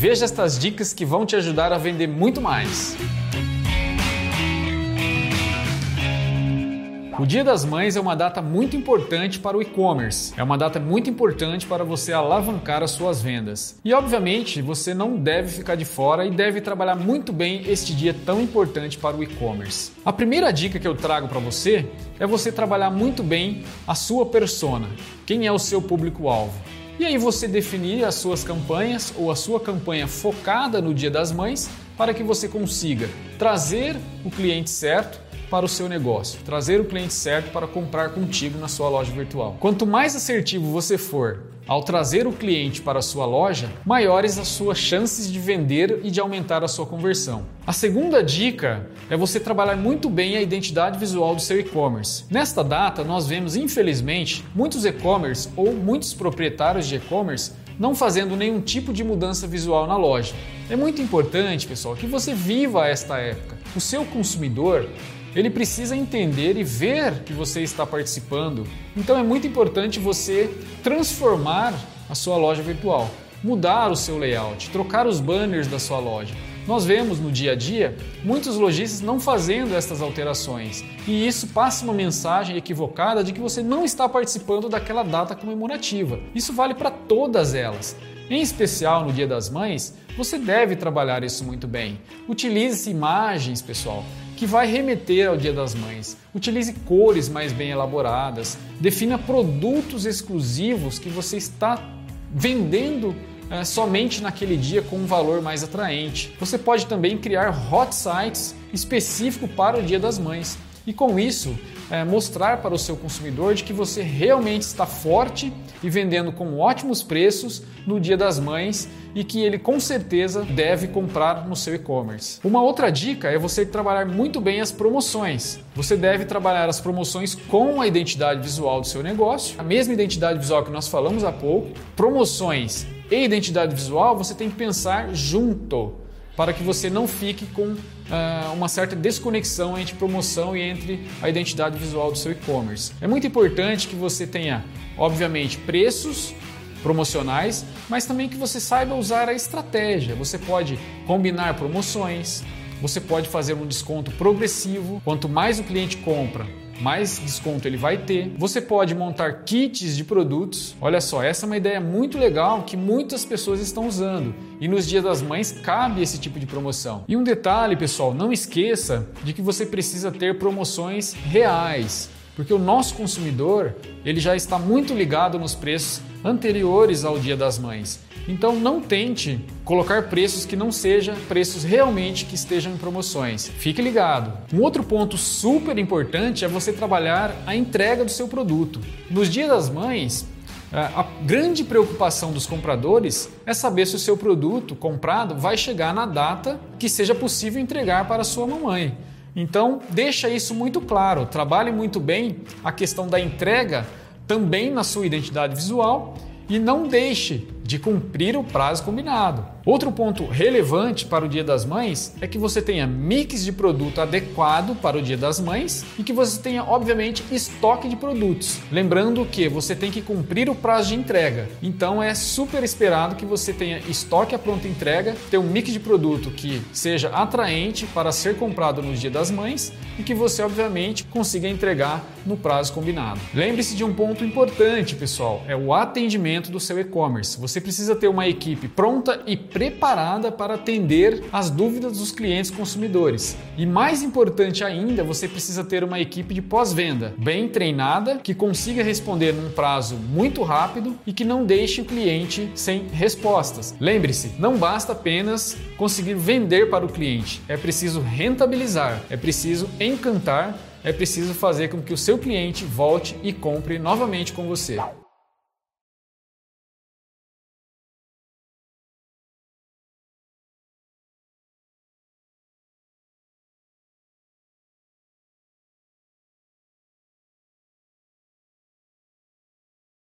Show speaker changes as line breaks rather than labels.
Veja estas dicas que vão te ajudar a vender muito mais. O Dia das Mães é uma data muito importante para o e-commerce. É uma data muito importante para você alavancar as suas vendas. E obviamente, você não deve ficar de fora e deve trabalhar muito bem este dia tão importante para o e-commerce. A primeira dica que eu trago para você é você trabalhar muito bem a sua persona. Quem é o seu público-alvo? E aí você definir as suas campanhas ou a sua campanha focada no Dia das Mães para que você consiga trazer o cliente certo para o seu negócio, trazer o cliente certo para comprar contigo na sua loja virtual. Quanto mais assertivo você for ao trazer o cliente para a sua loja, maiores as suas chances de vender e de aumentar a sua conversão. A segunda dica é você trabalhar muito bem a identidade visual do seu e-commerce. Nesta data, nós vemos, infelizmente, muitos e-commerce ou muitos proprietários de e-commerce não fazendo nenhum tipo de mudança visual na loja. É muito importante, pessoal, que você viva esta época. O seu consumidor ele precisa entender e ver que você está participando. Então é muito importante você transformar a sua loja virtual, mudar o seu layout, trocar os banners da sua loja. Nós vemos no dia a dia muitos lojistas não fazendo essas alterações e isso passa uma mensagem equivocada de que você não está participando daquela data comemorativa. Isso vale para todas elas. Em especial no Dia das Mães, você deve trabalhar isso muito bem. Utilize imagens, pessoal, que vai remeter ao Dia das Mães. Utilize cores mais bem elaboradas, defina produtos exclusivos que você está vendendo é, somente naquele dia com um valor mais atraente. Você pode também criar hot sites específico para o Dia das Mães e com isso é, mostrar para o seu consumidor de que você realmente está forte e vendendo com ótimos preços no Dia das Mães e que ele com certeza deve comprar no seu e-commerce. Uma outra dica é você trabalhar muito bem as promoções. Você deve trabalhar as promoções com a identidade visual do seu negócio, a mesma identidade visual que nós falamos há pouco. Promoções e identidade visual você tem que pensar junto para que você não fique com uh, uma certa desconexão entre promoção e entre a identidade visual do seu e-commerce. É muito importante que você tenha, obviamente, preços promocionais, mas também que você saiba usar a estratégia. Você pode combinar promoções, você pode fazer um desconto progressivo. Quanto mais o cliente compra, mais desconto ele vai ter. Você pode montar kits de produtos. Olha só, essa é uma ideia muito legal que muitas pessoas estão usando. E nos dias das mães cabe esse tipo de promoção. E um detalhe, pessoal, não esqueça de que você precisa ter promoções reais porque o nosso consumidor ele já está muito ligado nos preços anteriores ao Dia das Mães. Então não tente colocar preços que não sejam preços realmente que estejam em promoções. Fique ligado. Um outro ponto super importante é você trabalhar a entrega do seu produto. Nos Dias das Mães, a grande preocupação dos compradores é saber se o seu produto comprado vai chegar na data que seja possível entregar para sua mamãe. Então, deixa isso muito claro. Trabalhe muito bem a questão da entrega também na sua identidade visual e não deixe de cumprir o prazo combinado. Outro ponto relevante para o Dia das Mães é que você tenha mix de produto adequado para o Dia das Mães e que você tenha, obviamente, estoque de produtos. Lembrando que você tem que cumprir o prazo de entrega. Então é super esperado que você tenha estoque à pronta entrega, ter um mix de produto que seja atraente para ser comprado no Dia das Mães e que você, obviamente, consiga entregar no prazo combinado. Lembre-se de um ponto importante, pessoal, é o atendimento do seu e-commerce. Você precisa ter uma equipe pronta e preparada para atender as dúvidas dos clientes consumidores. E mais importante ainda, você precisa ter uma equipe de pós-venda bem treinada, que consiga responder num prazo muito rápido e que não deixe o cliente sem respostas. Lembre-se, não basta apenas conseguir vender para o cliente, é preciso rentabilizar, é preciso encantar é preciso fazer com que o seu cliente volte e compre novamente com você.